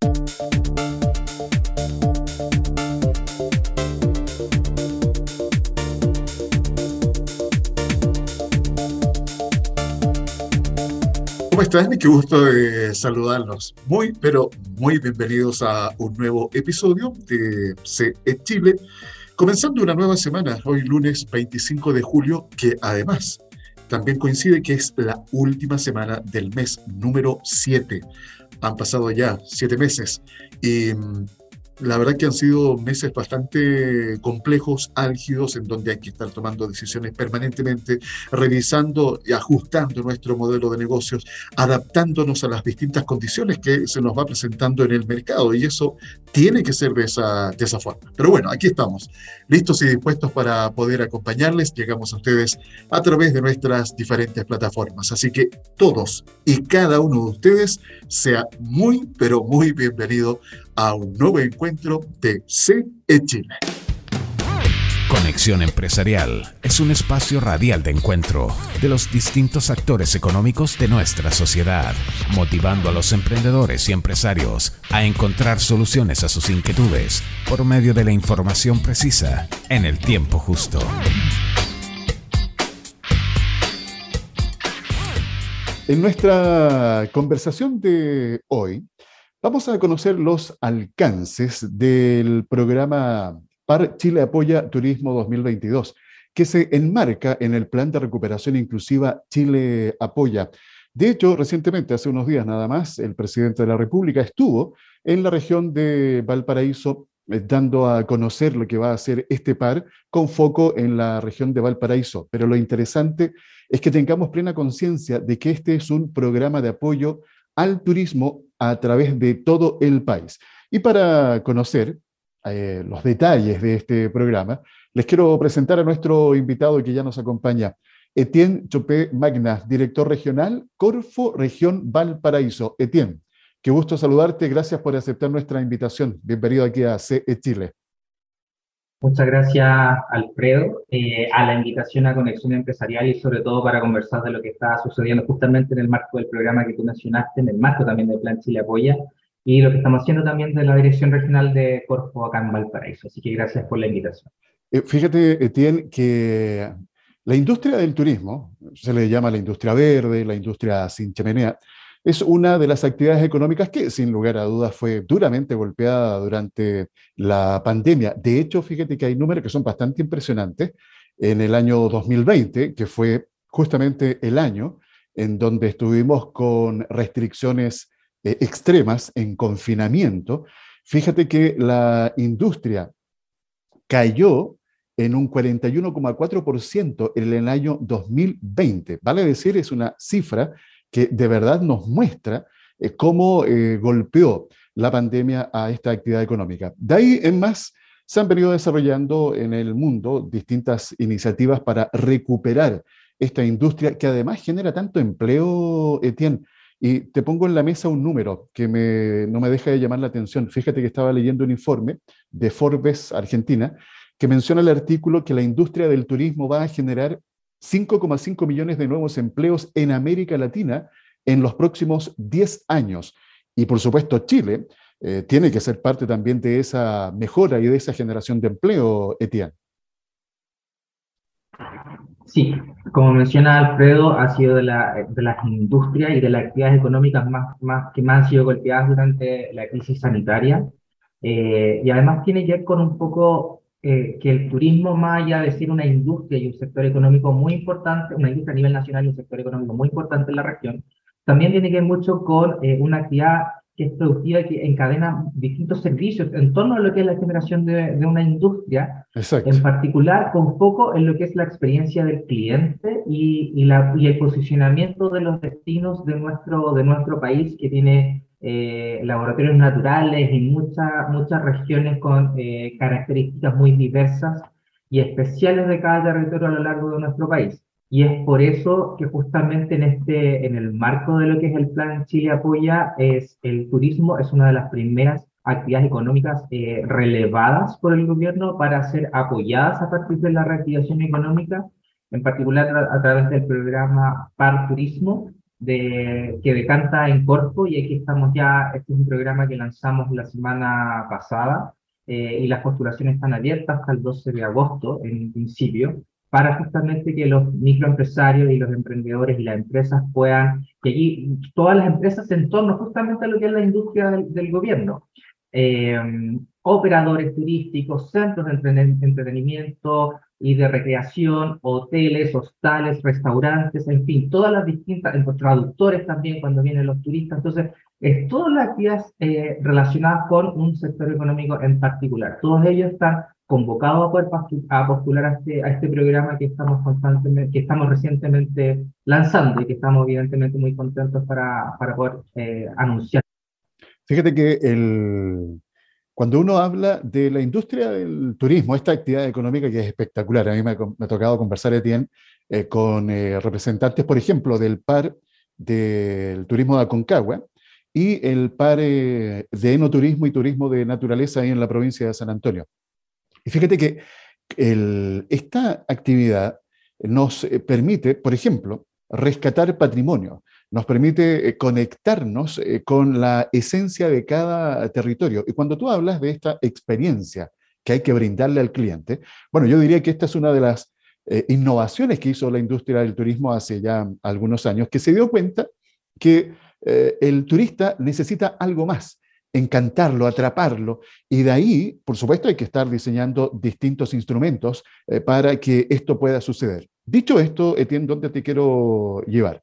¿Cómo están? Qué gusto de saludarlos. Muy, pero muy bienvenidos a un nuevo episodio de CE Chile. Comenzando una nueva semana, hoy lunes 25 de julio, que además también coincide que es la última semana del mes número 7. Han pasado ya siete meses y la verdad que han sido meses bastante complejos, álgidos, en donde hay que estar tomando decisiones permanentemente, revisando y ajustando nuestro modelo de negocios, adaptándonos a las distintas condiciones que se nos va presentando en el mercado. Y eso tiene que ser de esa, de esa forma. Pero bueno, aquí estamos, listos y dispuestos para poder acompañarles. Llegamos a ustedes a través de nuestras diferentes plataformas. Así que todos y cada uno de ustedes sea muy, pero muy bienvenido a un nuevo encuentro de CE Chile. Conexión Empresarial es un espacio radial de encuentro de los distintos actores económicos de nuestra sociedad, motivando a los emprendedores y empresarios a encontrar soluciones a sus inquietudes por medio de la información precisa en el tiempo justo. En nuestra conversación de hoy Vamos a conocer los alcances del programa PAR Chile Apoya Turismo 2022, que se enmarca en el Plan de Recuperación Inclusiva Chile Apoya. De hecho, recientemente, hace unos días nada más, el presidente de la República estuvo en la región de Valparaíso eh, dando a conocer lo que va a hacer este par con foco en la región de Valparaíso. Pero lo interesante es que tengamos plena conciencia de que este es un programa de apoyo al turismo a través de todo el país. Y para conocer eh, los detalles de este programa, les quiero presentar a nuestro invitado que ya nos acompaña, Etienne Chopé Magna, director regional Corfo Región Valparaíso. Etienne, qué gusto saludarte, gracias por aceptar nuestra invitación. Bienvenido aquí a CE Chile. Muchas gracias, Alfredo, eh, a la invitación a Conexión Empresarial y sobre todo para conversar de lo que está sucediendo justamente en el marco del programa que tú mencionaste, en el marco también del Plan Chile Apoya y lo que estamos haciendo también de la Dirección Regional de Corfo acá en Valparaíso. Así que gracias por la invitación. Eh, fíjate, Etienne, que la industria del turismo, se le llama la industria verde, la industria sin chimenea, es una de las actividades económicas que, sin lugar a dudas, fue duramente golpeada durante la pandemia. De hecho, fíjate que hay números que son bastante impresionantes. En el año 2020, que fue justamente el año en donde estuvimos con restricciones eh, extremas en confinamiento, fíjate que la industria cayó en un 41,4% en el año 2020. Vale decir, es una cifra que de verdad nos muestra eh, cómo eh, golpeó la pandemia a esta actividad económica. De ahí en más, se han venido desarrollando en el mundo distintas iniciativas para recuperar esta industria que además genera tanto empleo, Etienne. Y te pongo en la mesa un número que no me deja de llamar la atención. Fíjate que estaba leyendo un informe de Forbes Argentina que menciona el artículo que la industria del turismo va a generar 5,5 millones de nuevos empleos en América Latina en los próximos 10 años. Y por supuesto, Chile eh, tiene que ser parte también de esa mejora y de esa generación de empleo, Etienne. Sí, como menciona Alfredo, ha sido de, la, de las industrias y de las actividades económicas más, más, que más han sido golpeadas durante la crisis sanitaria. Eh, y además tiene que ver con un poco eh, que el turismo, más allá de ser una industria y un sector económico muy importante, una industria a nivel nacional y un sector económico muy importante en la región, también tiene que ver mucho con eh, una actividad que es productiva y que encadena distintos servicios en torno a lo que es la generación de, de una industria, en particular con foco en lo que es la experiencia del cliente y, y, la, y el posicionamiento de los destinos de nuestro, de nuestro país que tiene eh, laboratorios naturales y muchas muchas regiones con eh, características muy diversas y especiales de cada territorio a lo largo de nuestro país. Y es por eso que justamente en, este, en el marco de lo que es el Plan Chile Apoya, es el turismo es una de las primeras actividades económicas eh, relevadas por el gobierno para ser apoyadas a partir de la reactivación económica, en particular a, a través del programa PAR Turismo, de, que decanta en Corpo y aquí estamos ya, este es un programa que lanzamos la semana pasada eh, y las postulaciones están abiertas hasta el 12 de agosto en principio para justamente que los microempresarios y los emprendedores y las empresas puedan, que allí todas las empresas en torno justamente a lo que es la industria del, gobierno, eh, operadores turísticos, centros de entretenimiento y de recreación, hoteles, hostales, restaurantes, en fin, todas las distintas, los traductores también cuando vienen los turistas, entonces, es todas las actividades eh, relacionadas con un sector económico en particular. Todos ellos están convocado a poder postular a este, a este programa que estamos constantemente, que estamos recientemente lanzando y que estamos evidentemente muy contentos para, para poder eh, anunciar. Fíjate que el, cuando uno habla de la industria del turismo, esta actividad económica que es espectacular, a mí me, ha tocado conversar, Etienne, eh, con eh, representantes, por ejemplo, del par del turismo de Aconcagua y el par de enoturismo y turismo de naturaleza ahí en la provincia de San Antonio. Y fíjate que esta actividad nos eh, permite, por ejemplo, rescatar patrimonio, nos permite eh, conectarnos eh, con la esencia de cada territorio. Y cuando tú hablas de esta experiencia que hay que brindarle al cliente, bueno, yo diría que esta es una de las innovaciones que hizo la industria del turismo hace ya algunos años, que se dio cuenta que el turista necesita algo más encantarlo, atraparlo. Y de ahí, por supuesto, hay que estar diseñando distintos instrumentos eh, para que esto pueda suceder. Dicho esto, Etienne, ¿dónde te quiero llevar?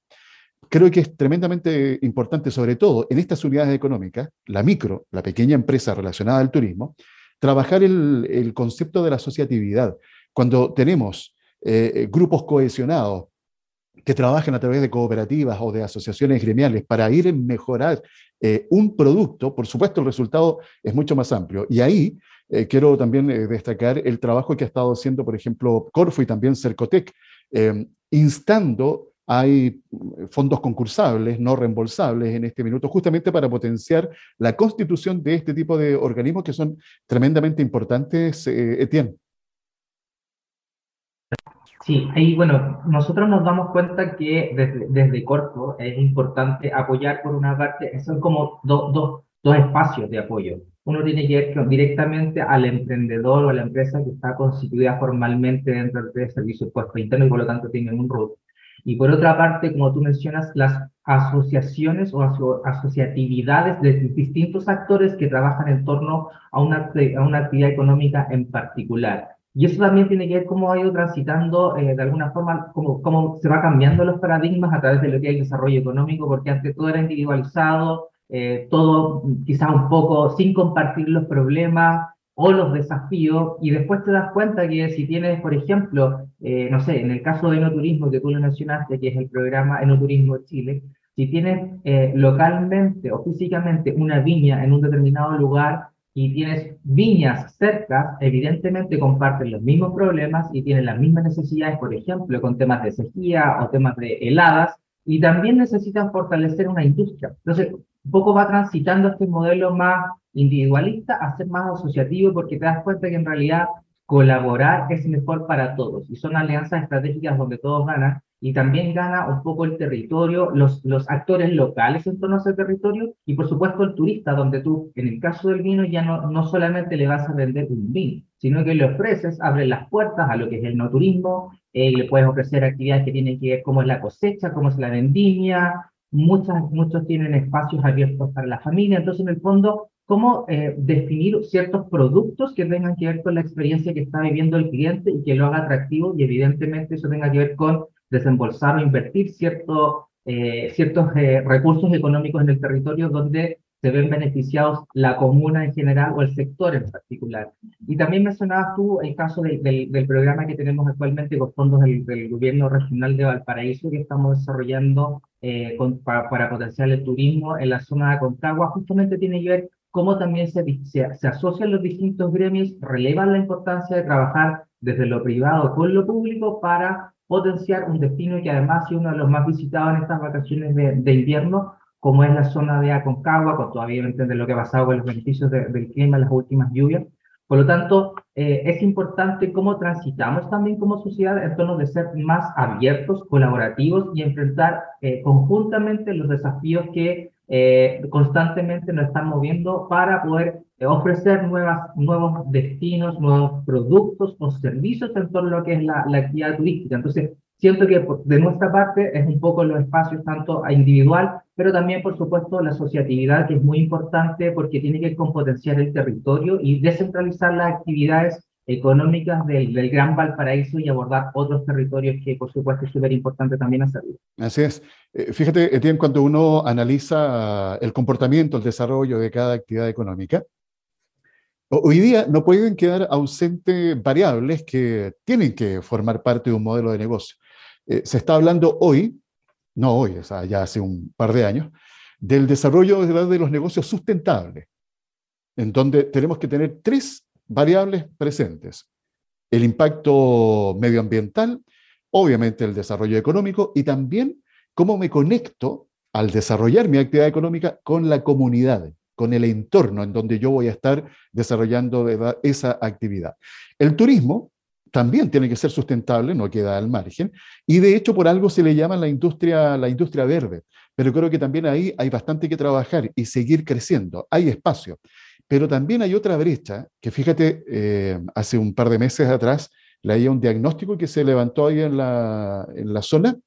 Creo que es tremendamente importante, sobre todo en estas unidades económicas, la micro, la pequeña empresa relacionada al turismo, trabajar el, concepto de la asociatividad. Cuando tenemos eh, grupos cohesionados, que trabajen a través de cooperativas o de asociaciones gremiales para ir a mejorar eh, un producto, por supuesto el resultado es mucho más amplio. Y ahí eh, quiero también destacar el trabajo que ha estado haciendo, por ejemplo, Corfo y también Cercotec, instando hay fondos concursables, no reembolsables en este minuto, justamente para potenciar la constitución de este tipo de organismos que son tremendamente importantes, Etienne. Sí, ahí bueno, nosotros nos damos cuenta que desde, desde Corpo es importante apoyar por una parte, son como dos dos espacios de apoyo. Uno tiene que ver directamente al emprendedor o a la empresa que está constituida formalmente dentro del servicio de puesto interno y por lo tanto tienen un RUT. Y por otra parte, como tú mencionas, las asociaciones o asociatividades de distintos actores que trabajan en torno a una, a una actividad económica en particular. Y eso también tiene que ver cómo ha ido transitando, eh, de alguna forma, cómo, cómo se va cambiando los paradigmas a través de lo que hay desarrollo económico, porque antes todo era individualizado, eh, todo quizás un poco sin compartir los problemas o los desafíos, y después te das cuenta que si tienes, por ejemplo, eh, no sé, en el caso de Enoturismo que tú lo mencionaste, que es el programa Enoturismo Chile, si tienes localmente o físicamente una viña en un determinado lugar, y tienes viñas cerca, evidentemente comparten los mismos problemas y tienen las mismas necesidades, por ejemplo, con temas de sequía o temas de heladas, y también necesitan fortalecer una industria. Entonces, poco va transitando este modelo más individualista a ser más asociativo porque te das cuenta que en realidad colaborar es mejor para todos y son alianzas estratégicas donde todos ganan y también gana un poco el territorio, los, los actores locales en torno a ese territorio y por supuesto el turista, donde tú, en el caso del vino, ya no, no solamente le vas a vender un vino, sino que le ofreces, abres las puertas a lo que es el no turismo, eh, le puedes ofrecer actividades que tienen que ver cómo es la cosecha, cómo es la vendimia, muchas, muchos tienen espacios abiertos para la familia, entonces en el fondo cómo eh, definir ciertos productos que tengan que ver con la experiencia que está viviendo el cliente y que lo haga atractivo y evidentemente eso tenga que ver con desembolsar o invertir cierto, eh, ciertos eh, recursos económicos en el territorio donde se ven beneficiados la comuna en general o el sector en particular. Y también mencionabas tú el caso del, del, programa que tenemos actualmente con fondos del, del, gobierno regional de Valparaíso que estamos desarrollando eh, con, para, para, potenciar el turismo en la zona de Aconcagua, justamente tiene que ver cómo también se, se, se asocian los distintos gremios, relevan la importancia de trabajar desde lo privado con lo público para potenciar un destino que además es uno de los más visitados en estas vacaciones de, invierno, como es la zona de Aconcagua, con todavía entender lo que ha pasado con los beneficios del clima las últimas lluvias. Por lo tanto, eh, es importante cómo transitamos también como sociedad en torno de ser más abiertos, colaborativos y enfrentar eh, conjuntamente los desafíos que eh, constantemente nos están moviendo para poder ofrecer nuevas, nuevos destinos, nuevos productos o servicios en torno a lo que es la, la actividad turística. Entonces, Siento que de nuestra parte es un poco los espacios tanto individual, pero también, por supuesto, la asociatividad, que es muy importante porque tiene que potenciar el territorio y descentralizar las actividades económicas del, del, Gran Valparaíso y abordar otros territorios que, por supuesto, es súper importante también hacerlo. Así es. Eh, fíjate, Etienne, cuando uno analiza el comportamiento, el desarrollo de cada actividad económica, hoy día no pueden quedar ausentes variables que tienen que formar parte de un modelo de negocio. Eh, se está hablando hoy, no hoy, o sea, ya hace un par de años, del desarrollo de los negocios sustentables, en donde tenemos que tener tres variables presentes. El impacto medioambiental, obviamente el desarrollo económico y también cómo me conecto al desarrollar mi actividad económica con la comunidad, con el entorno en donde yo voy a estar desarrollando esa actividad. El turismo también tiene que ser sustentable, no queda al margen, y de hecho por algo se le llama la industria, la industria verde, pero creo que también ahí hay bastante que trabajar y seguir creciendo, hay espacio. Pero también hay otra brecha, que fíjate, eh, hace un par de meses atrás leía un diagnóstico que se levantó ahí en la, en la zona,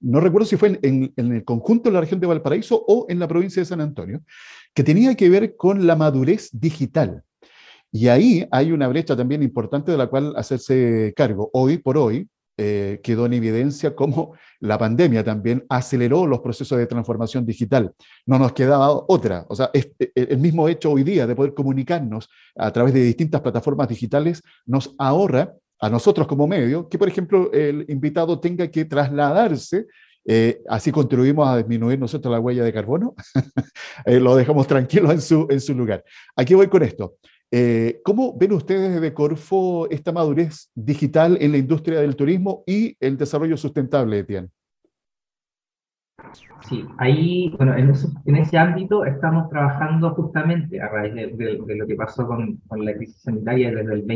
no recuerdo si fue en, en, el conjunto de la región de Valparaíso o en la provincia de San Antonio, que tenía que ver con la madurez digital. Y ahí hay una brecha también importante de la cual hacerse cargo. Hoy por hoy eh, quedó en evidencia cómo la pandemia también aceleró los procesos de transformación digital. No nos quedaba otra. O sea, e, e, el mismo hecho hoy día de poder comunicarnos a través de distintas plataformas digitales nos ahorra a nosotros como medio que, por ejemplo, el invitado tenga que trasladarse eh, así contribuimos a disminuir nosotros la huella de carbono. Eh, lo dejamos tranquilo en su, en su lugar. Aquí voy con esto. Eh, ¿Cómo ven ustedes desde Corfo esta madurez digital en la industria del turismo y el desarrollo sustentable, Etienne? Sí, ahí, bueno, en, en, ese ámbito estamos trabajando justamente a raíz de, lo que pasó con, con, la crisis sanitaria desde el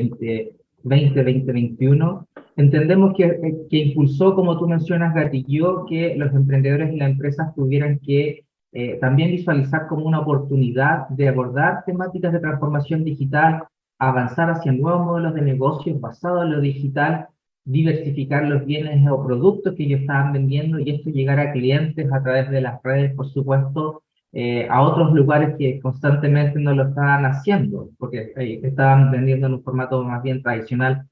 2020-2021. Entendemos que, que impulsó, como tú mencionas, gatilló que los emprendedores y las empresas tuvieran que eh, también visualizar como una oportunidad de abordar temáticas de transformación digital, avanzar hacia nuevos modelos de negocios basados en lo digital, diversificar los bienes o productos que ellos estaban vendiendo y esto llegar a clientes a través de las redes, por supuesto, eh, a otros lugares que constantemente no lo estaban haciendo, porque eh, estaban vendiendo en un formato más bien tradicional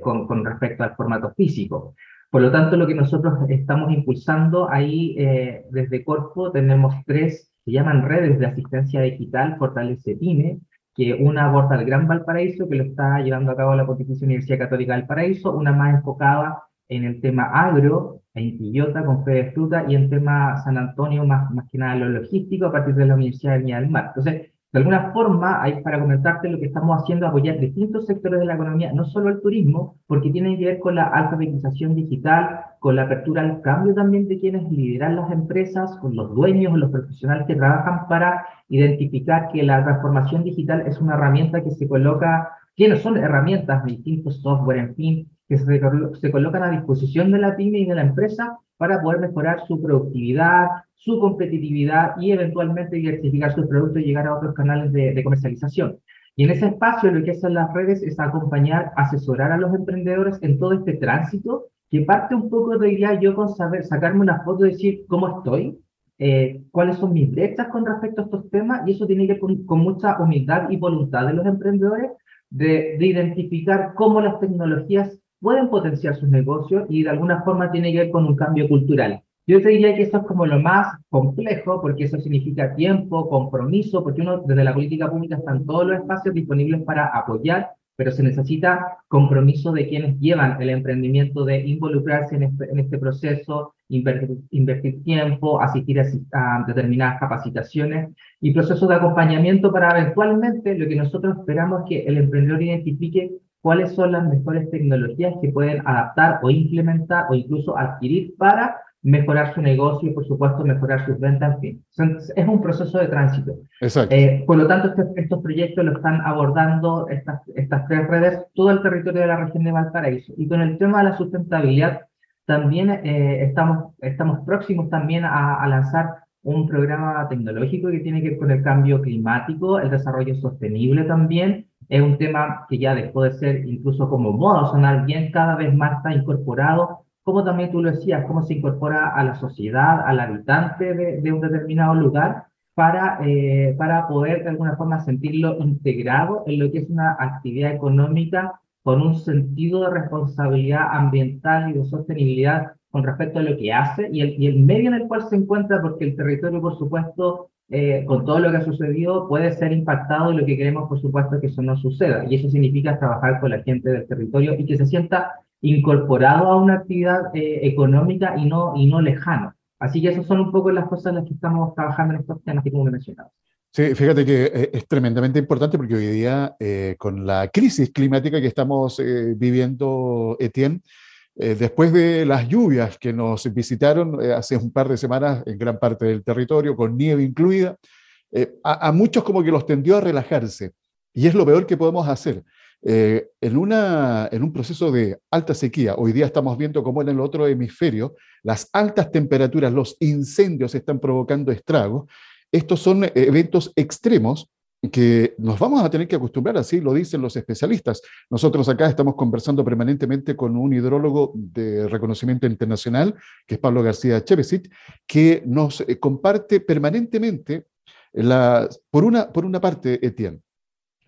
con, con respecto al formato físico. Por lo tanto, lo que nosotros estamos impulsando ahí eh, desde Corpo, tenemos tres, se llaman redes de asistencia digital, Fortalece PYME, que una aborda el Gran Valparaíso, que lo está llevando a cabo la Pontificia Universidad Católica del Paraíso, una más enfocada en el tema agro, en Quillota, con fe de fruta, y en tema San Antonio, más, más que nada lo logístico, a partir de la Universidad de Viña del Mar. Entonces, de alguna forma, hay para comentarte lo que estamos haciendo, apoyar distintos sectores de la economía, no solo el turismo, porque tiene que ver con la alfabetización digital, con la apertura al cambio también de quienes lideran las empresas, con los dueños los profesionales que trabajan para identificar que la transformación digital es una herramienta que se coloca, que no son herramientas distintos software, en fin, que se, se colocan a disposición de la pyme y de la empresa para poder mejorar su productividad, su competitividad y eventualmente diversificar sus productos y llegar a otros canales de, comercialización. Y en ese espacio lo que hacen las redes es acompañar, asesorar a los emprendedores en todo este tránsito, que parte un poco de ya yo con saber, sacarme una foto y decir cómo estoy, eh, cuáles son mis brechas con respecto a estos temas, y eso tiene que ver con, con mucha humildad y voluntad de los emprendedores de, de, identificar cómo las tecnologías pueden potenciar sus negocios y de alguna forma tiene que ver con un cambio cultural. Yo te diría que eso es como lo más complejo, porque eso significa tiempo, compromiso, porque uno desde la política pública están todos los espacios disponibles para apoyar, pero se necesita compromiso de quienes llevan el emprendimiento de involucrarse en este, en este proceso, invertir, invertir, tiempo, asistir a, a, determinadas capacitaciones y procesos de acompañamiento para eventualmente lo que nosotros esperamos es que el emprendedor identifique cuáles son las mejores tecnologías que pueden adaptar o implementar o incluso adquirir para mejorar su negocio y, por supuesto, mejorar sus ventas, en fin. es un proceso de tránsito. Exacto. Eh, por lo tanto, este, estos proyectos lo están abordando estas, estas tres redes, todo el territorio de la región de Valparaíso. Y con el tema de la sustentabilidad, también eh, estamos, estamos próximos también a, a lanzar un programa tecnológico que tiene que ver con el cambio climático, el desarrollo sostenible también. Es un tema que ya dejó de ser incluso como moda sonar bien, cada vez más está incorporado, como también tú lo decías, cómo se incorpora a la sociedad, al habitante de, un determinado lugar, para, eh, para poder de alguna forma sentirlo integrado en lo que es una actividad económica con un sentido de responsabilidad ambiental y de sostenibilidad con respecto a lo que hace y el, y el medio en el cual se encuentra, porque el territorio, por supuesto, eh, con todo lo que ha sucedido, puede ser impactado y lo que queremos, por supuesto, es que eso no suceda. Y eso significa trabajar con la gente del territorio y que se sienta incorporado a una actividad eh, económica y no, y no lejano. Así que esas son un poco las cosas en las que estamos trabajando en estos temas como mencionado. Sí, fíjate que eh, es tremendamente importante porque hoy día, con la crisis climática que estamos viviendo, Etienne, eh, después de las lluvias que nos visitaron eh, hace un par de semanas en gran parte del territorio, con nieve incluida, eh, a, muchos como que los tendió a relajarse. Y es lo peor que podemos hacer. en, una, en un proceso de alta sequía, hoy día estamos viendo cómo en el otro hemisferio las altas temperaturas, los incendios están provocando estragos. Estos son eventos extremos que nos vamos a tener que acostumbrar, así lo dicen los especialistas. Nosotros acá estamos conversando permanentemente con un hidrólogo de reconocimiento internacional, que es Pablo García Chevesit, que nos eh, comparte permanentemente, la, por, una, por una parte, Etienne,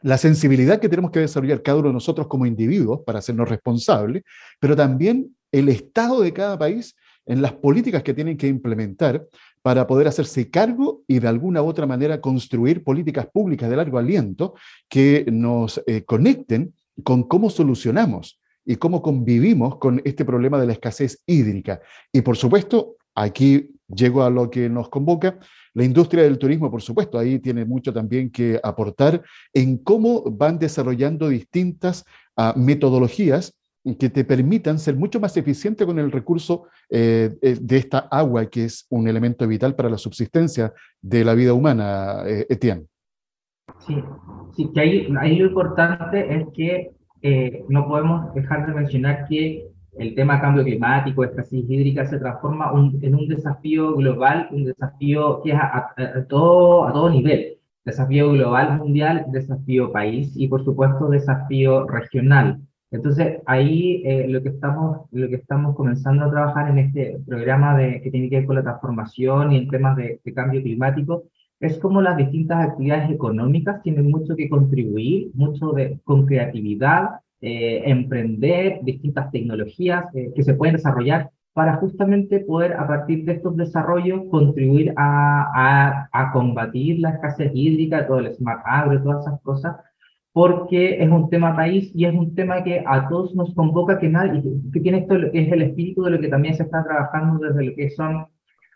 la sensibilidad que tenemos que desarrollar cada uno de nosotros como individuos para hacernos responsables, pero también el estado de cada país en las políticas que tienen que implementar para poder hacerse cargo y de alguna u otra manera construir políticas públicas de largo aliento que nos eh, conecten con cómo solucionamos y cómo convivimos con este problema de la escasez hídrica. Y por supuesto, aquí llego a lo que nos convoca, la industria del turismo, por supuesto, ahí tiene mucho también que aportar en cómo van desarrollando distintas ah, metodologías que te permitan ser mucho más eficiente con el recurso eh, eh, de esta agua, que es un elemento vital para la subsistencia de la vida humana, eh, Etienne. Sí, sí que ahí, ahí lo importante es que no podemos dejar de mencionar que el tema cambio climático, escasez hídrica, se transforma en un desafío global, un desafío que es a, todo, a todo nivel. Desafío global, mundial, desafío país y por supuesto desafío regional. Entonces, ahí eh, lo, que estamos, lo que estamos comenzando a trabajar en este programa de, que tiene que ver con la transformación y en temas de, cambio climático es cómo las distintas actividades económicas tienen mucho que contribuir, mucho de, con creatividad, eh, emprender distintas tecnologías eh, que se pueden desarrollar para justamente poder a partir de estos desarrollos contribuir a, a, a combatir la escasez hídrica, todo el smart agro, todas esas cosas, porque es un tema país y es un tema que a todos nos convoca, que, nadie, que tiene esto, es el espíritu de lo que también se está trabajando desde lo que son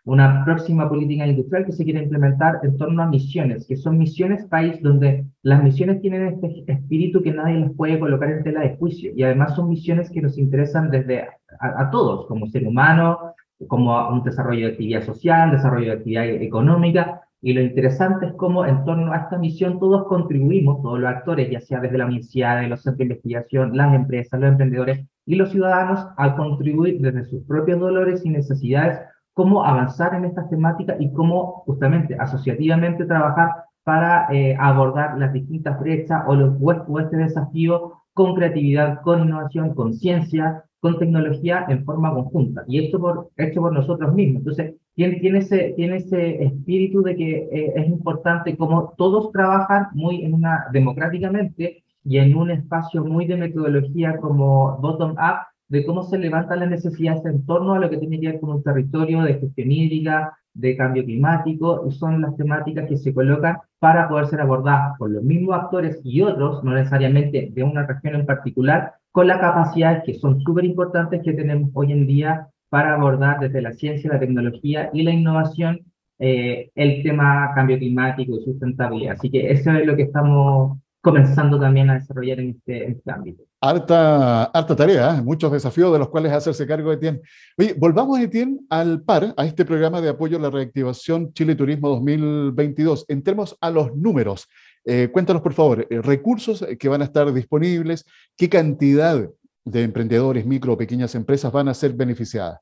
una próxima política industrial que se quiere implementar en torno a misiones, que son misiones país donde las misiones tienen este espíritu que nadie les puede colocar en tela de juicio y además son misiones que nos interesan desde a, a todos, como ser humano, como un desarrollo de actividad social, desarrollo de actividad económica, y lo interesante es cómo en torno a esta misión todos contribuimos, todos los actores, ya sea desde la universidad, de los centros de investigación, las empresas, los emprendedores y los ciudadanos, a contribuir desde sus propios dolores y necesidades, cómo avanzar en estas temáticas y cómo justamente asociativamente trabajar para eh, abordar las distintas brechas o los o este desafío con creatividad, con innovación, con ciencia, con tecnología en forma conjunta. Y esto por, hecho por nosotros mismos. Entonces, tiene, tiene, ese, tiene ese espíritu de que eh, es importante como todos trabajan muy en una, democráticamente y en un espacio muy de metodología como bottom-up, de cómo se levantan las necesidades en torno a lo que tiene que ver con un territorio de gestión hídrica, de cambio climático, y son las temáticas que se colocan para poder ser abordadas por los mismos actores y otros, no necesariamente de una región en particular, con las capacidades que son súper importantes que tenemos hoy en día para abordar desde la ciencia, la tecnología y la innovación eh, el tema cambio climático y sustentabilidad. Así que eso es lo que estamos comenzando también a desarrollar en este, este ámbito. Harta, harta tarea, ¿eh? muchos desafíos de los cuales hacerse cargo, Etienne. Oye, volvamos, Etienne, al PAR, a este programa de apoyo a la reactivación Chile Turismo 2022. Entremos a los números. Eh, cuéntanos, por favor, eh, recursos que van a estar disponibles, qué cantidad de emprendedores, micro o pequeñas empresas van a ser beneficiadas.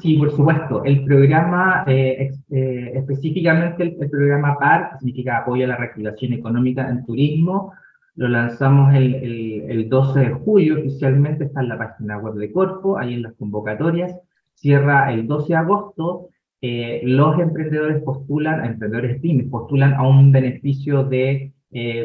Sí, por supuesto. El programa, eh, eh, específicamente el, programa PAR, que significa Apoyo a la Reactivación Económica en Turismo, lo lanzamos el, el, 12 de julio oficialmente, está en la página web de Corpo, ahí en las convocatorias. Cierra el 12 de agosto. Eh, los emprendedores postulan, emprendedores pymes, postulan a un beneficio de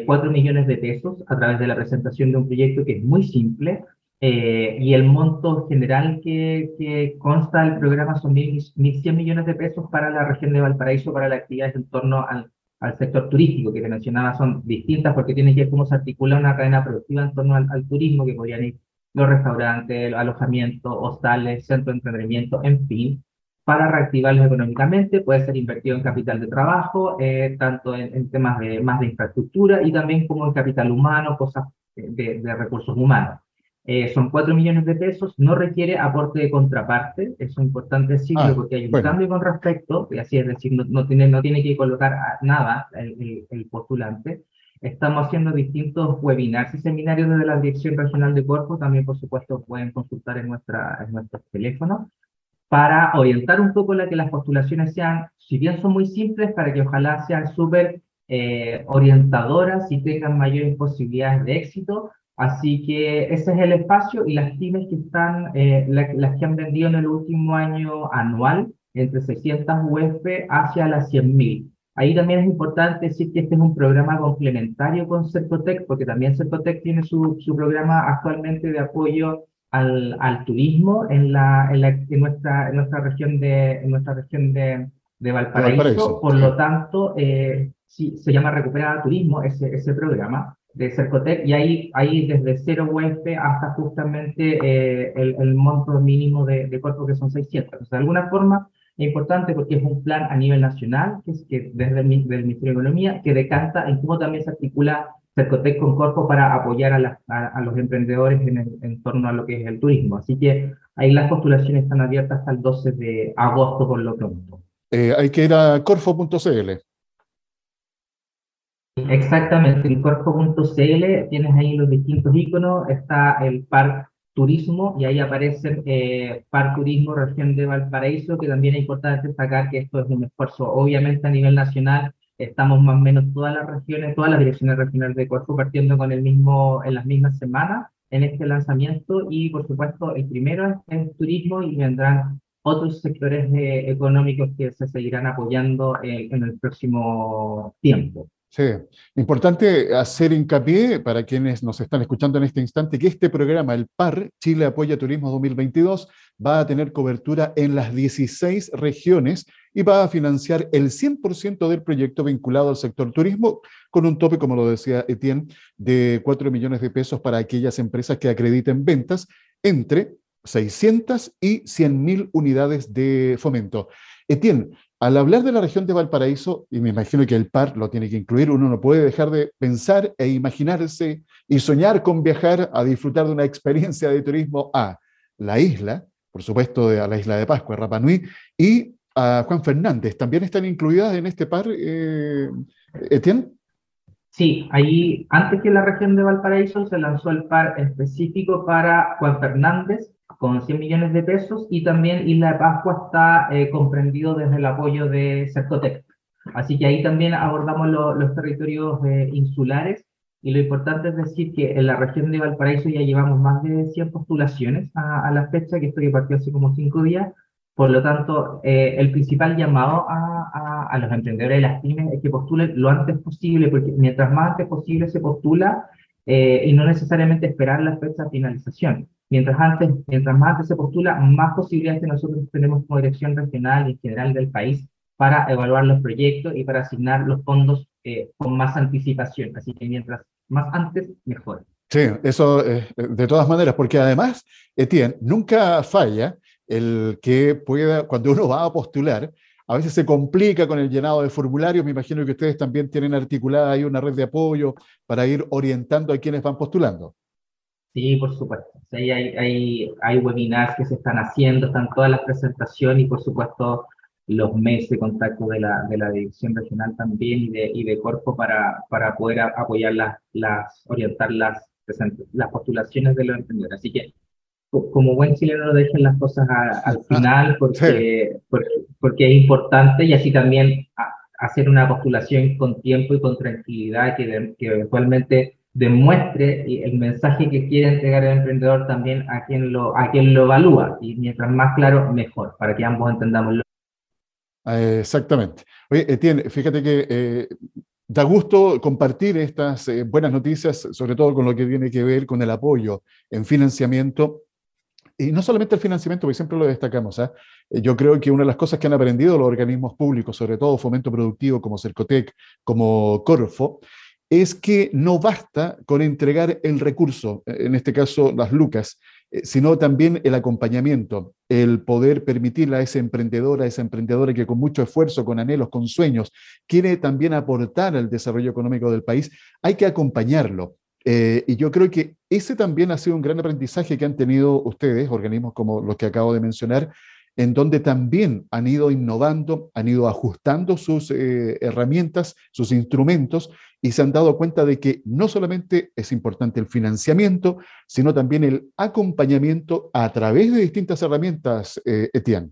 4 millones de pesos a través de la presentación de un proyecto que es muy simple, eh, y el monto general que, que consta del programa son 1.100 millones de pesos para la región de Valparaíso, para las actividades en torno al, al sector turístico, que te mencionaba. Son distintas porque tiene que ver cómo se articula una cadena productiva en torno al, al turismo, que podrían ir los restaurantes, alojamientos, hostales, centros de entretenimiento, en fin, para reactivarlos económicamente, puede ser invertido en capital de trabajo, eh, tanto en, en, temas de, más de infraestructura y también como en capital humano, cosas de, de recursos humanos. Eh, son 4 millones de pesos, no requiere aporte de contraparte, es importante decirlo ah, porque hay un cambio con respecto, y así es decir, no, tiene, no tiene que colocar nada el, el, postulante. Estamos haciendo distintos webinars y seminarios desde la Dirección Regional de Cuerpo, también por supuesto pueden consultar en, nuestra, en nuestros teléfonos, para orientar un poco la que las postulaciones sean, si bien son muy simples, para que ojalá sean súper eh, orientadoras y tengan mayores posibilidades de éxito, Así que ese es el espacio y las pymes que están, eh, las que han vendido en el último año anual, entre 600 UF hacia las 100.000. Ahí también es importante decir que este es un programa complementario con Cercotec, porque también Cercotec tiene su, su programa actualmente de apoyo al, al turismo en, la, en, la, en, nuestra, en nuestra región de, en nuestra región de, de Valparaíso. Por lo tanto, eh, sí, se llama Recupera Turismo ese, ese programa de Cercotec y ahí, ahí desde cero UF hasta justamente eh, el, el, monto mínimo de, de, cuerpo que son 600. Entonces, de alguna forma es importante porque es un plan a nivel nacional, que es que desde el, del Ministerio de Economía, que decanta en cómo también se articula Cercotec con Corpo para apoyar a, a, los emprendedores en, en, torno a lo que es el turismo. Así que ahí las postulaciones están abiertas hasta el 12 de agosto por lo pronto. Eh, hay que ir a corfo.cl. Exactamente, en corpo.cl tienes ahí los distintos iconos, está el Parque Turismo y ahí aparece eh, Parque Turismo Región de Valparaíso, que también es importante destacar que esto es un esfuerzo, obviamente a nivel nacional, estamos más o menos todas las regiones, todas las direcciones regionales de Corfo partiendo con el mismo, en las mismas semanas en este lanzamiento y por supuesto el primero es turismo y vendrán otros sectores económicos que se seguirán apoyando eh, en el próximo tiempo. Sí, importante hacer hincapié para quienes nos están escuchando en este instante que este programa, el PAR, Chile Apoya Turismo 2022, va a tener cobertura en las 16 regiones y va a financiar el 100% del proyecto vinculado al sector turismo, con un tope, como lo decía Etienne, de 4 millones de pesos para aquellas empresas que acrediten ventas entre 600 y 100 mil unidades de fomento. Etienne, al hablar de la región de Valparaíso, y me imagino que el par lo tiene que incluir, uno no puede dejar de pensar e imaginarse y soñar con viajar a disfrutar de una experiencia de turismo a la isla, por supuesto a la isla de Pascua, Rapa Nui, y a Juan Fernández. ¿También están incluidas en este par, eh, Etienne? Sí, ahí antes que la región de Valparaíso se lanzó el par específico para Juan Fernández, con 100 millones de pesos y también Isla de Pascua está eh, comprendido desde el apoyo de Cercotec. Así que ahí también abordamos los territorios eh, insulares y lo importante es decir que en la región de Valparaíso ya llevamos más de 100 postulaciones a, la fecha, que esto que partió hace como cinco días. Por lo tanto, eh, el principal llamado a, a, a, los emprendedores de las pymes es que postulen lo antes posible, porque mientras más antes posible se postula y no necesariamente esperar la fecha de finalización. Mientras, antes, mientras más antes se postula, más posibilidades nosotros tenemos como dirección regional y en general del país para evaluar los proyectos y para asignar los fondos eh, con más anticipación. Así que mientras más antes, mejor. Sí, eso eh, de todas maneras, porque además, Etienne, nunca falla el que pueda, cuando uno va a postular, a veces se complica con el llenado de formularios. Me imagino que ustedes también tienen articulada ahí una red de apoyo para ir orientando a quienes van postulando. Sí, por supuesto. hay, hay, hay webinars que se están haciendo, están todas las presentaciones y por supuesto los meses de contacto de la, de la dirección regional también y de, y de Corpo para, para poder apoyar las, las orientar las, las postulaciones de los emprendedores. Así que como buen chileno no dejen las cosas al final porque, porque, es importante y así también hacer una postulación con tiempo y con tranquilidad que, que eventualmente demuestre el mensaje que quiere entregar el emprendedor también a quien lo, a quien lo evalúa. Y mientras más claro, mejor, para que ambos entendamos lo eh, Exactamente. Oye, Etienne, fíjate que eh, da gusto compartir estas eh, buenas noticias, sobre todo con lo que tiene que ver con el apoyo en financiamiento y no solamente el financiamiento, porque siempre lo destacamos, ¿ah? eh, yo creo que una de las cosas que han aprendido los organismos públicos, sobre todo Fomento Productivo como Cercotec, como Corfo, es que no basta con entregar el recurso, en este caso las lucas, eh, sino también el acompañamiento, el poder permitirle a ese emprendedor, a esa emprendedora que con mucho esfuerzo, con anhelos, con sueños, quiere también aportar al desarrollo económico del país, hay que acompañarlo. Eh, y yo creo que ese también ha sido un gran aprendizaje que han tenido ustedes, organismos como los que acabo de mencionar, en donde también han ido innovando, han ido ajustando sus eh, herramientas, sus instrumentos, y se han dado cuenta de que no solamente es importante el financiamiento, sino también el acompañamiento a través de distintas herramientas, eh, Etienne.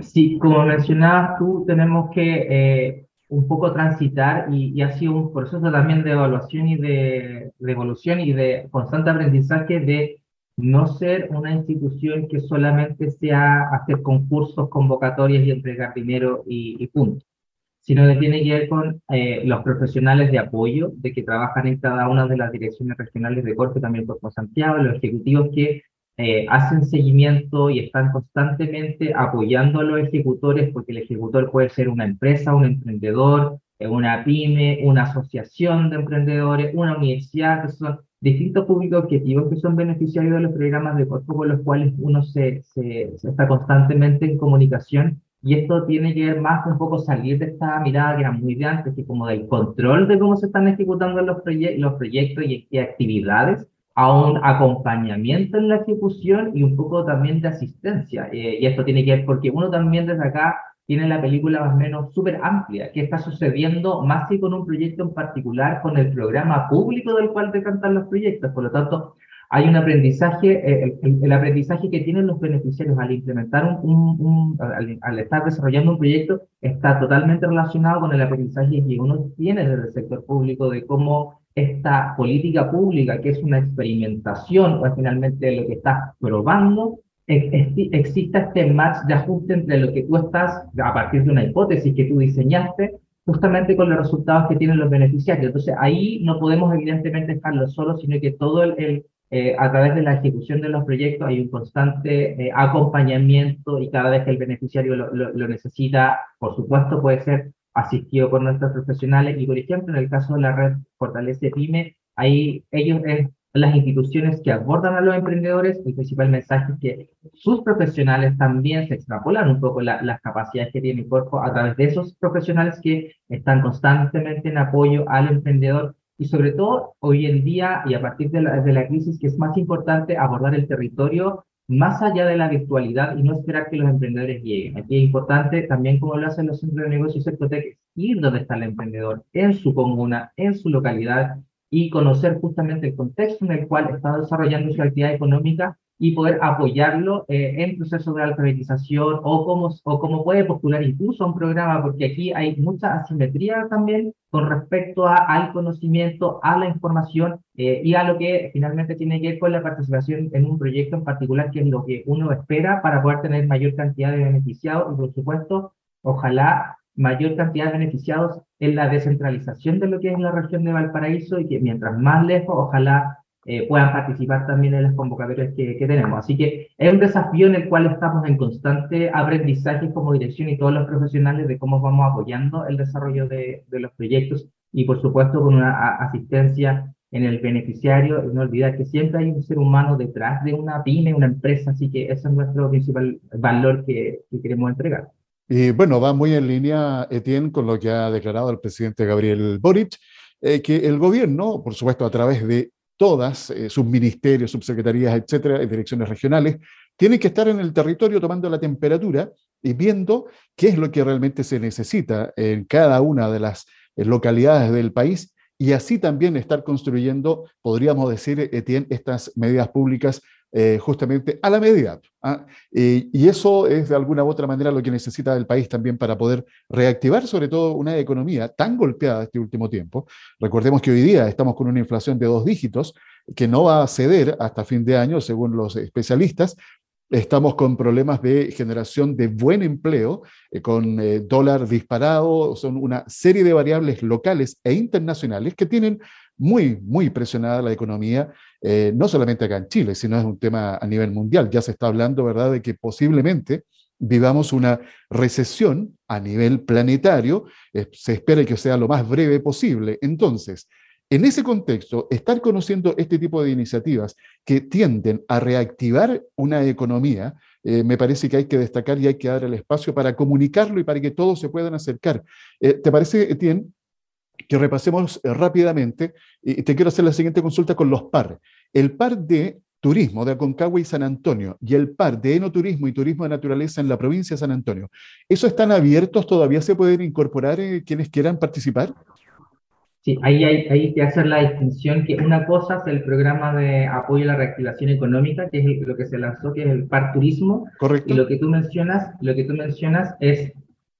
Sí, como mencionabas tú, tenemos que un poco transitar y, ha sido un proceso también de evaluación y de, evolución y de constante aprendizaje de no ser una institución que solamente sea hacer concursos, convocatorias y entregar dinero y, punto, sino que tiene que ver con eh, los profesionales de apoyo, de que trabajan en cada una de las direcciones regionales de corte, también por Santiago, los ejecutivos que eh, hacen seguimiento y están constantemente apoyando a los ejecutores, porque el ejecutor puede ser una empresa, un emprendedor, eh, una pyme, una asociación de emprendedores, una universidad, que son distintos públicos objetivos que son beneficiarios de los programas de cuerpo con los cuales uno se, se, está constantemente en comunicación. Y esto tiene que ver más un poco salir de esta mirada que era muy de antes, que como del control de cómo se están ejecutando los, los proyectos y qué actividades, a un acompañamiento en la ejecución y un poco también de asistencia. Eh, y esto tiene que ver porque uno también desde acá tiene la película más o menos súper amplia, qué está sucediendo más que con un proyecto en particular, con el programa público del cual decantan los proyectos. Por lo tanto, hay un aprendizaje, eh, el, aprendizaje que tienen los beneficiarios al implementar un, un, al, al, estar desarrollando un proyecto está totalmente relacionado con el aprendizaje que uno tiene desde el sector público de cómo esta política pública, que es una experimentación o es finalmente lo que estás probando, exista este match de ajuste entre lo que tú estás, a partir de una hipótesis que tú diseñaste, justamente con los resultados que tienen los beneficiarios. Entonces ahí no podemos evidentemente dejarlo solo, sino que todo el, eh, a través de la ejecución de los proyectos hay un constante eh, acompañamiento y cada vez que el beneficiario lo, lo, necesita, por supuesto puede ser asistido por nuestros profesionales y, por ejemplo, en el caso de la red Fortalece PYME, ahí ellos es las instituciones que abordan a los emprendedores, el principal mensaje es que sus profesionales también se extrapolan un poco las capacidades que tiene el cuerpo a través de esos profesionales que están constantemente en apoyo al emprendedor y sobre todo hoy en día y a partir de la, de la crisis que es más importante abordar el territorio más allá de la virtualidad y no esperar que los emprendedores lleguen. Aquí es importante también, como lo hacen los centros de negocios Ecotec, ir donde está el emprendedor, en su comuna, en su localidad, y conocer justamente el contexto en el cual está desarrollando su actividad económica y poder apoyarlo eh, en procesos de alfabetización o cómo, o cómo puede postular incluso a un programa, porque aquí hay mucha asimetría también con respecto a, al conocimiento, a la información eh, y a lo que finalmente tiene que ver con la participación en un proyecto en particular, que es lo que uno espera para poder tener mayor cantidad de beneficiados y, por supuesto, ojalá mayor cantidad de beneficiados en la descentralización de lo que es la región de Valparaíso y que mientras más lejos, ojalá eh, puedan participar también en las convocatorias que, que, tenemos. Así que es un desafío en el cual estamos en constante aprendizaje como dirección y todos los profesionales de cómo vamos apoyando el desarrollo de, de los proyectos y por supuesto con una asistencia en el beneficiario y no olvidar que siempre hay un ser humano detrás de una pyme, una empresa, así que ese es nuestro principal valor que, queremos entregar. Y bueno, va muy en línea, Etienne, con lo que ha declarado el presidente Gabriel Boric, eh, que el gobierno, por supuesto, a través de todas eh, sus ministerios, subsecretarías, etcétera, y direcciones regionales, tiene que estar en el territorio tomando la temperatura y viendo qué es lo que realmente se necesita en cada una de las eh, localidades del país y así también estar construyendo, podríamos decir, Etienne, estas medidas públicas eh, justamente a la medida. ¿ah? y eso es de alguna u otra manera lo que necesita el país también para poder reactivar sobre todo una economía tan golpeada este último tiempo. Recordemos que hoy día estamos con una inflación de dos dígitos que no va a ceder hasta fin de año, según los especialistas, Estamos con problemas de generación de buen empleo, eh, con eh, dólar disparado, son una serie de variables locales e internacionales que tienen muy, muy presionada la economía, eh, no solamente acá en Chile, sino es un tema a nivel mundial. Ya se está hablando, ¿verdad?, de que posiblemente vivamos una recesión a nivel planetario, se espera que sea lo más breve posible. Entonces, en ese contexto, estar conociendo este tipo de iniciativas que tienden a reactivar una economía, eh, me parece que hay que destacar y hay que dar el espacio para comunicarlo y para que todos se puedan acercar. Eh, ¿Te parece, Etienne, que repasemos eh, rápidamente? Y te quiero hacer la siguiente consulta con los par. El par de turismo de Aconcagua y San Antonio y el par de enoturismo y turismo de naturaleza en la provincia de San Antonio, ¿esos están abiertos? ¿Todavía se pueden incorporar quienes quieran participar? Sí, ahí hay, que hacer la distinción que una cosa es el programa de apoyo a la reactivación económica, que es lo que se lanzó, que es el PAR Turismo. Correcto. Y lo que tú mencionas, lo que tú mencionas es,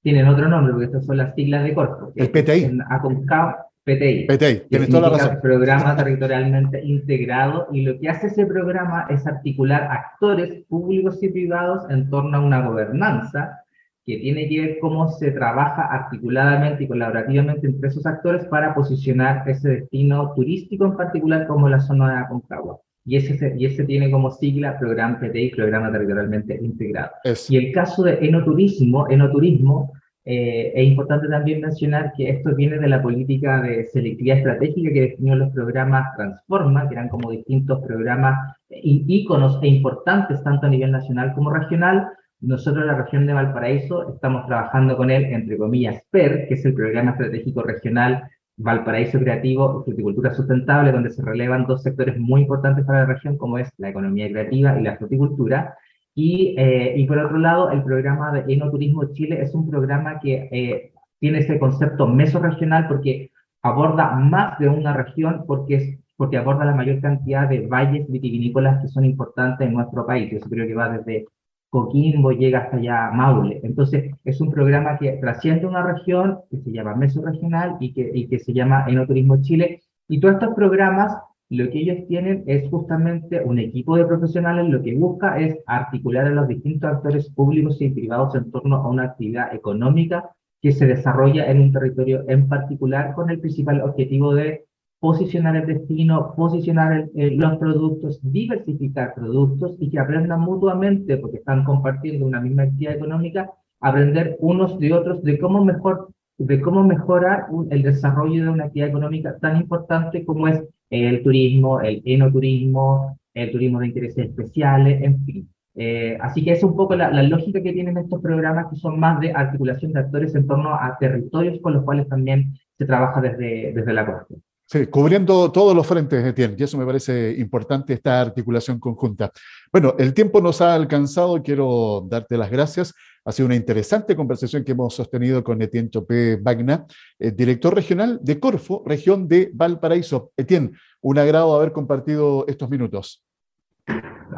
tienen otro nombre, porque estas son las siglas de corto. El PTI. Aconcagua PTI. PTI, tienes toda la razón. Programa territorialmente integrado, y lo que hace ese programa es articular actores públicos y privados en torno a una gobernanza que tiene que ver cómo se trabaja articuladamente y colaborativamente entre esos actores para posicionar ese destino turístico en particular como la zona de Aconcagua. Y ese, y ese tiene como sigla Programa PTI, Programa Territorialmente Integrado. Y el caso de enoturismo, enoturismo eh, es importante también mencionar que esto viene de la política de selectividad estratégica que definió los programas Transforma, que eran como distintos programas íconos e importantes tanto a nivel nacional como regional, nosotros la región de Valparaíso estamos trabajando con él, entre comillas, PER, que es el Programa Estratégico Regional Valparaíso Creativo y Fruticultura Sustentable, donde se relevan dos sectores muy importantes para la región, como es la economía creativa y la fruticultura. Y, eh, por otro lado, el programa de Enoturismo Chile es un programa que eh, tiene ese concepto mesorregional porque aborda más de una región, porque, es, porque aborda la mayor cantidad de valles vitivinícolas que son importantes en nuestro país. Yo creo que va desde Coquimbo llega hasta allá Maule. Entonces, es un programa que trasciende una región que se llama Mesorregional y que, y que se llama Enoturismo Chile. Y todos estos programas, lo que ellos tienen es justamente un equipo de profesionales, lo que busca es articular a los distintos actores públicos y privados en torno a una actividad económica que se desarrolla en un territorio en particular con el principal objetivo de posicionar el destino, posicionar los productos, diversificar productos y que aprendan mutuamente, porque están compartiendo una misma actividad económica, aprender unos de otros de cómo, mejor, de cómo mejorar el desarrollo de una actividad económica tan importante como es el turismo, el enoturismo, el turismo de intereses especiales, en fin. Eh, así que es un poco la, la, lógica que tienen estos programas que son más de articulación de actores en torno a territorios con los cuales también se trabaja desde, desde la corte. Sí, cubriendo todos los frentes, Etienne, y eso me parece importante, esta articulación conjunta. Bueno, el tiempo nos ha alcanzado, quiero darte las gracias. Ha sido una interesante conversación que hemos sostenido con Etienne Chopé Bagna, eh, director regional de Corfo, región de Valparaíso. Etienne, un agrado haber compartido estos minutos.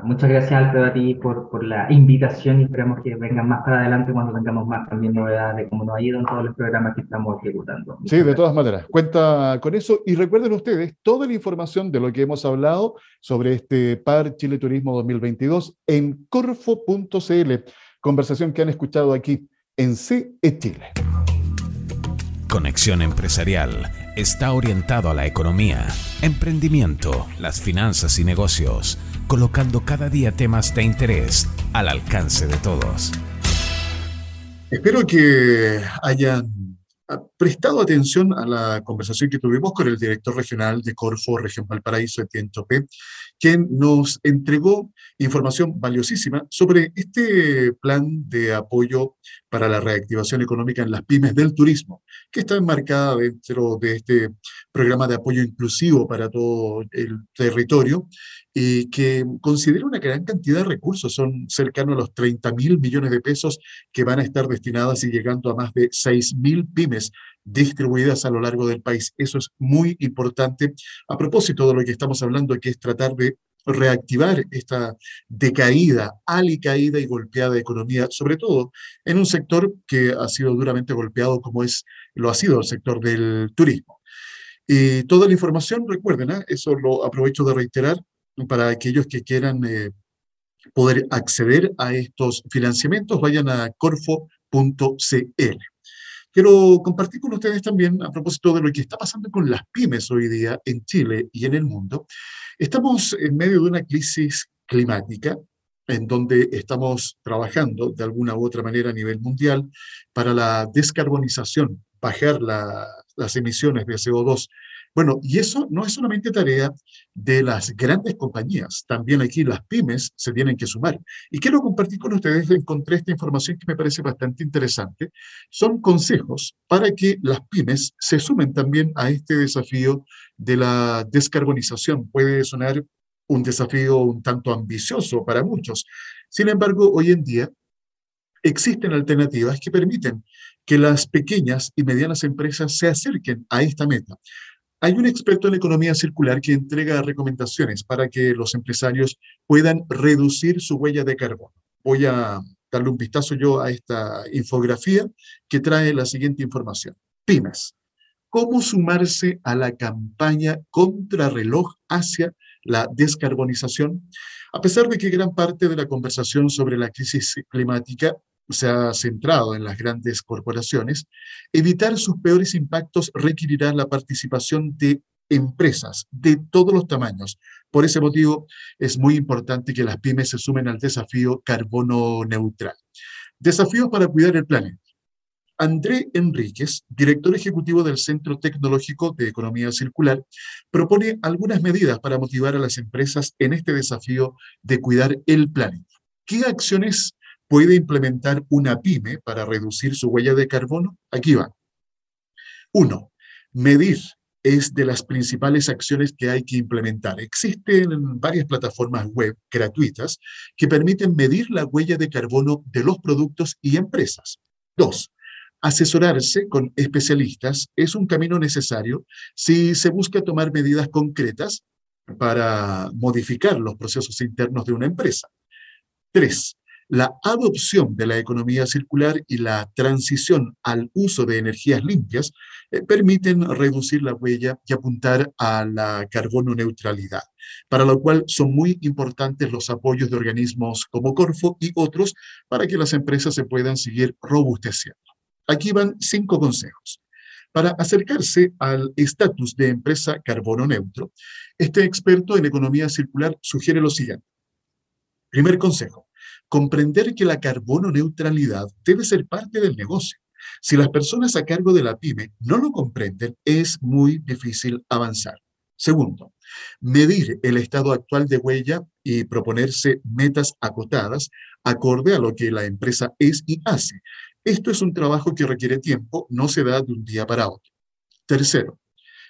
Muchas gracias, Alfredo, a ti por, por la invitación y esperamos que vengan más para adelante cuando tengamos más también novedades de cómo nos ha ido en todos los programas que estamos ejecutando. sí, de todas maneras, cuenta con eso y recuerden ustedes toda la información de lo que hemos hablado sobre este PAR Chile Turismo 2022 en corfo.cl, conversación que han escuchado aquí en CE Chile. Conexión Empresarial está orientado a la economía, emprendimiento, las finanzas y negocios colocando cada día temas de interés al alcance de todos. Espero que hayan prestado atención a la conversación que tuvimos con el director regional de Corfo, Región Valparaíso, Etienne Topé, quien nos entregó información valiosísima sobre este plan de apoyo para la reactivación económica en las pymes del turismo, que está enmarcada dentro de este programa de apoyo inclusivo para todo el territorio y que considera una gran cantidad de recursos, son cercanos a los 30 mil millones de pesos que van a estar destinadas y llegando a más de 6 mil pymes distribuidas a lo largo del país. Eso es muy importante a propósito de lo que estamos hablando, que es tratar de reactivar esta decaída, alicaída y golpeada economía, sobre todo en un sector que ha sido duramente golpeado como es, lo ha sido el sector del turismo. Y toda la información, recuerden, ¿eh? eso lo aprovecho de reiterar, para aquellos que quieran eh, poder acceder a estos financiamientos, vayan a corfo.cl. Quiero compartir con ustedes también, a propósito de lo que está pasando con las pymes hoy día en Chile y en el mundo, estamos en medio de una crisis climática en donde estamos trabajando de alguna u otra manera a nivel mundial para la descarbonización, bajar las emisiones de CO2 bueno, y eso no es solamente tarea de las grandes compañías, también aquí las pymes se tienen que sumar. Y quiero compartir con ustedes, encontré esta información que me parece bastante interesante. Son consejos para que las pymes se sumen también a este desafío de la descarbonización. Puede sonar un desafío un tanto ambicioso para muchos. Sin embargo, hoy en día existen alternativas que permiten que las pequeñas y medianas empresas se acerquen a esta meta. Hay un experto en economía circular que entrega recomendaciones para que los empresarios puedan reducir su huella de carbono. Voy a darle un vistazo yo a esta infografía que trae la siguiente información. Pymes. ¿Cómo sumarse a la campaña contrarreloj hacia la descarbonización? A pesar de que gran parte de la conversación sobre la crisis climática se ha centrado en las grandes corporaciones, evitar sus peores impactos requerirá la participación de empresas de todos los tamaños. Por ese motivo, es muy importante que las pymes se sumen al desafío carbono neutral. Desafíos para cuidar el planeta. André Enríquez, director ejecutivo del Centro Tecnológico de Economía Circular, propone algunas medidas para motivar a las empresas en este desafío de cuidar el planeta. ¿Qué acciones puede implementar una pyme para reducir su huella de carbono? Aquí va. Uno, medir es de las principales acciones que hay que implementar. Existen varias plataformas web gratuitas que permiten medir la huella de carbono de los productos y empresas. Dos, asesorarse con especialistas es un camino necesario si se busca tomar medidas concretas para modificar los procesos internos de una empresa. Tres, la adopción de la economía circular y la transición al uso de energías limpias eh, permiten reducir la huella y apuntar a la carbono neutralidad, para lo cual son muy importantes los apoyos de organismos como Corfo y otros para que las empresas se puedan seguir robusteciendo. Aquí van cinco consejos. Para acercarse al estatus de empresa carbono neutro, este experto en economía circular sugiere lo siguiente. Primer consejo, comprender que la carbono neutralidad debe ser parte del negocio. Si las personas a cargo de la pyme no lo comprenden, es muy difícil avanzar. Segundo, medir el estado actual de huella y proponerse metas acotadas acorde a lo que la empresa es y hace. Esto es un trabajo que requiere tiempo, no se da de un día para otro. Tercero,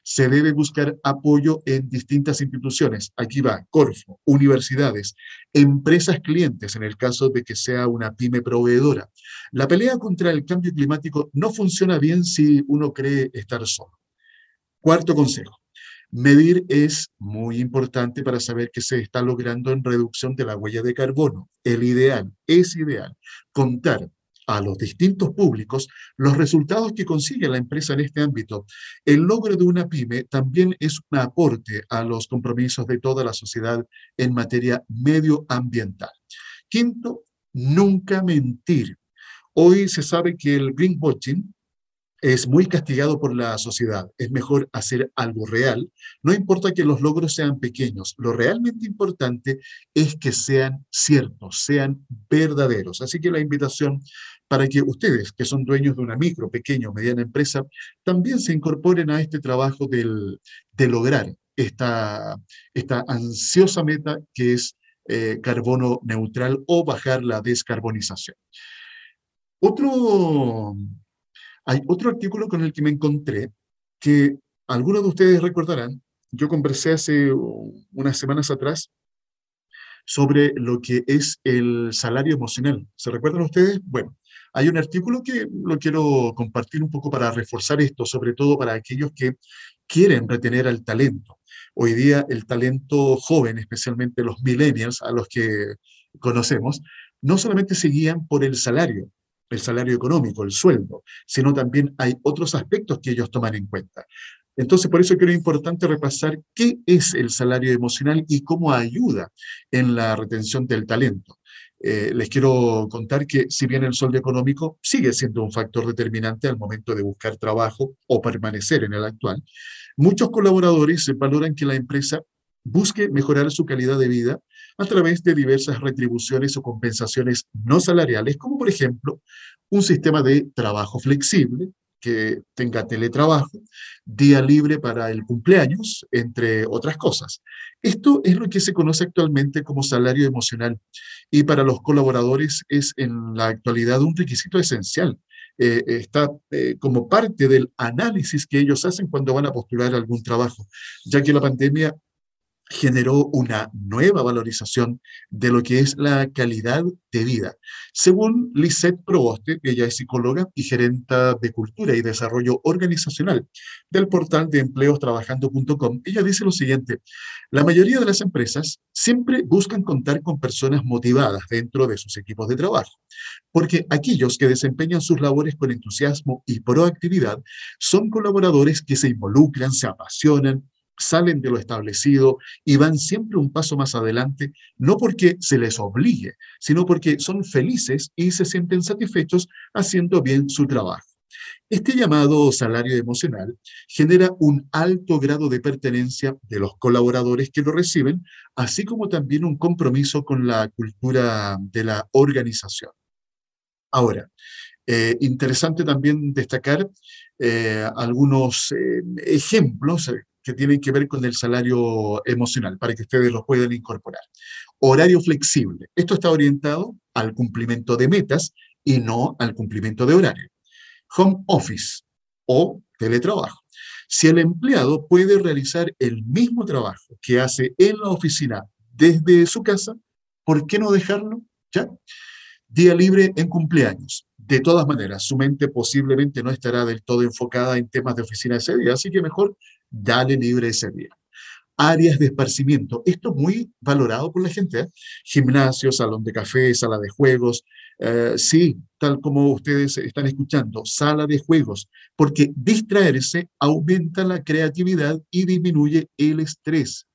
se debe buscar apoyo en distintas instituciones. Aquí va, Corfo, universidades, empresas clientes en el caso de que sea una pyme proveedora. La pelea contra el cambio climático no funciona bien si uno cree estar solo. Cuarto consejo. Medir es muy importante para saber qué se está logrando en reducción de la huella de carbono. El ideal, es ideal, contar a los distintos públicos los resultados que consigue la empresa en este ámbito. El logro de una pyme también es un aporte a los compromisos de toda la sociedad en materia medioambiental. Quinto, nunca mentir. Hoy se sabe que el greenwashing es muy castigado por la sociedad. Es mejor hacer algo real. No importa que los logros sean pequeños. Lo realmente importante es que sean ciertos, sean verdaderos. Así que la invitación para que ustedes, que son dueños de una micro, pequeña o mediana empresa, también se incorporen a este trabajo del, de lograr esta, esta ansiosa meta que es eh, carbono neutral o bajar la descarbonización. Otro, hay otro artículo con el que me encontré que algunos de ustedes recordarán, yo conversé hace unas semanas atrás sobre lo que es el salario emocional. ¿Se recuerdan ustedes? Bueno, hay un artículo que lo quiero compartir un poco para reforzar esto, sobre todo para aquellos que quieren retener al talento. Hoy día el talento joven, especialmente los millennials a los que conocemos, no solamente se guían por el salario, el salario económico, el sueldo, sino también hay otros aspectos que ellos toman en cuenta. Entonces, por eso creo importante repasar qué es el salario emocional y cómo ayuda en la retención del talento. Eh, les quiero contar que si bien el sueldo económico sigue siendo un factor determinante al momento de buscar trabajo o permanecer en el actual, muchos colaboradores valoran que la empresa busque mejorar su calidad de vida a través de diversas retribuciones o compensaciones no salariales, como por ejemplo un sistema de trabajo flexible, que tenga teletrabajo, día libre para el cumpleaños, entre otras cosas. Esto es lo que se conoce actualmente como salario emocional y para los colaboradores es en la actualidad un requisito esencial. Eh, está eh, como parte del análisis que ellos hacen cuando van a postular algún trabajo, ya que la pandemia generó una nueva valorización de lo que es la calidad de vida. Según Lisette Proboste, ella es psicóloga y gerenta de cultura y desarrollo organizacional del portal de empleostrabajando.com, ella dice lo siguiente, la mayoría de las empresas siempre buscan contar con personas motivadas dentro de sus equipos de trabajo, porque aquellos que desempeñan sus labores con entusiasmo y proactividad son colaboradores que se involucran, se apasionan, salen de lo establecido y van siempre un paso más adelante, no porque se les obligue, sino porque son felices y se sienten satisfechos haciendo bien su trabajo. Este llamado salario emocional genera un alto grado de pertenencia de los colaboradores que lo reciben, así como también un compromiso con la cultura de la organización. Ahora, eh, interesante también destacar eh, algunos eh, ejemplos que tienen que ver con el salario emocional, para que ustedes lo puedan incorporar. Horario flexible. Esto está orientado al cumplimiento de metas y no al cumplimiento de horario. Home office o teletrabajo. Si el empleado puede realizar el mismo trabajo que hace en la oficina desde su casa, ¿por qué no dejarlo? ¿Ya? Día libre en cumpleaños. De todas maneras, su mente posiblemente no estará del todo enfocada en temas de oficina ese día, así que mejor dale libre ese día. Áreas de esparcimiento. Esto es muy valorado por la gente. ¿eh? Gimnasio, salón de café, sala de juegos. Eh, sí, tal como ustedes están escuchando, sala de juegos, porque distraerse aumenta la creatividad y disminuye el estrés.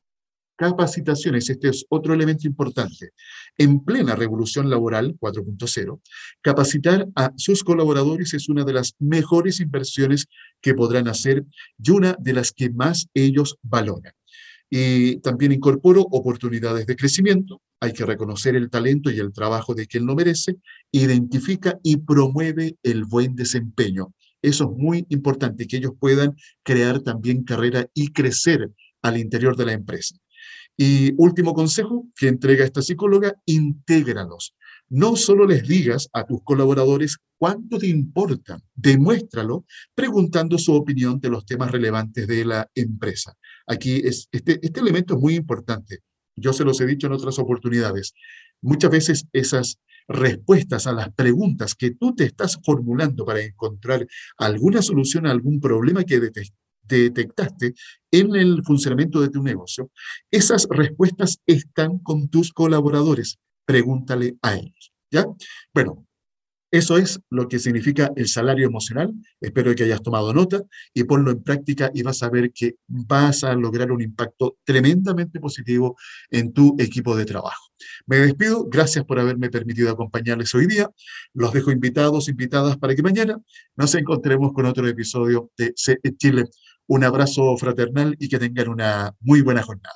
Capacitaciones, este es otro elemento importante. En plena revolución laboral 4.0, capacitar a sus colaboradores es una de las mejores inversiones que podrán hacer y una de las que más ellos valoran. Y también incorporo oportunidades de crecimiento. Hay que reconocer el talento y el trabajo de quien lo merece. Identifica y promueve el buen desempeño. Eso es muy importante, que ellos puedan crear también carrera y crecer al interior de la empresa. Y último consejo que entrega esta psicóloga, intégralos. No solo les digas a tus colaboradores cuánto te importan, demuéstralo preguntando su opinión de los temas relevantes de la empresa. Aquí es, este, este elemento es muy importante. Yo se los he dicho en otras oportunidades. Muchas veces esas respuestas a las preguntas que tú te estás formulando para encontrar alguna solución a algún problema que detectaste en el funcionamiento de tu negocio, esas respuestas están con tus colaboradores. Pregúntale a ellos. ¿Ya? Bueno, eso es lo que significa el salario emocional. Espero que hayas tomado nota y ponlo en práctica y vas a ver que vas a lograr un impacto tremendamente positivo en tu equipo de trabajo. Me despido. Gracias por haberme permitido acompañarles hoy día. Los dejo invitados, invitadas para que mañana nos encontremos con otro episodio de Chile un abrazo fraternal y que tengan una muy buena jornada.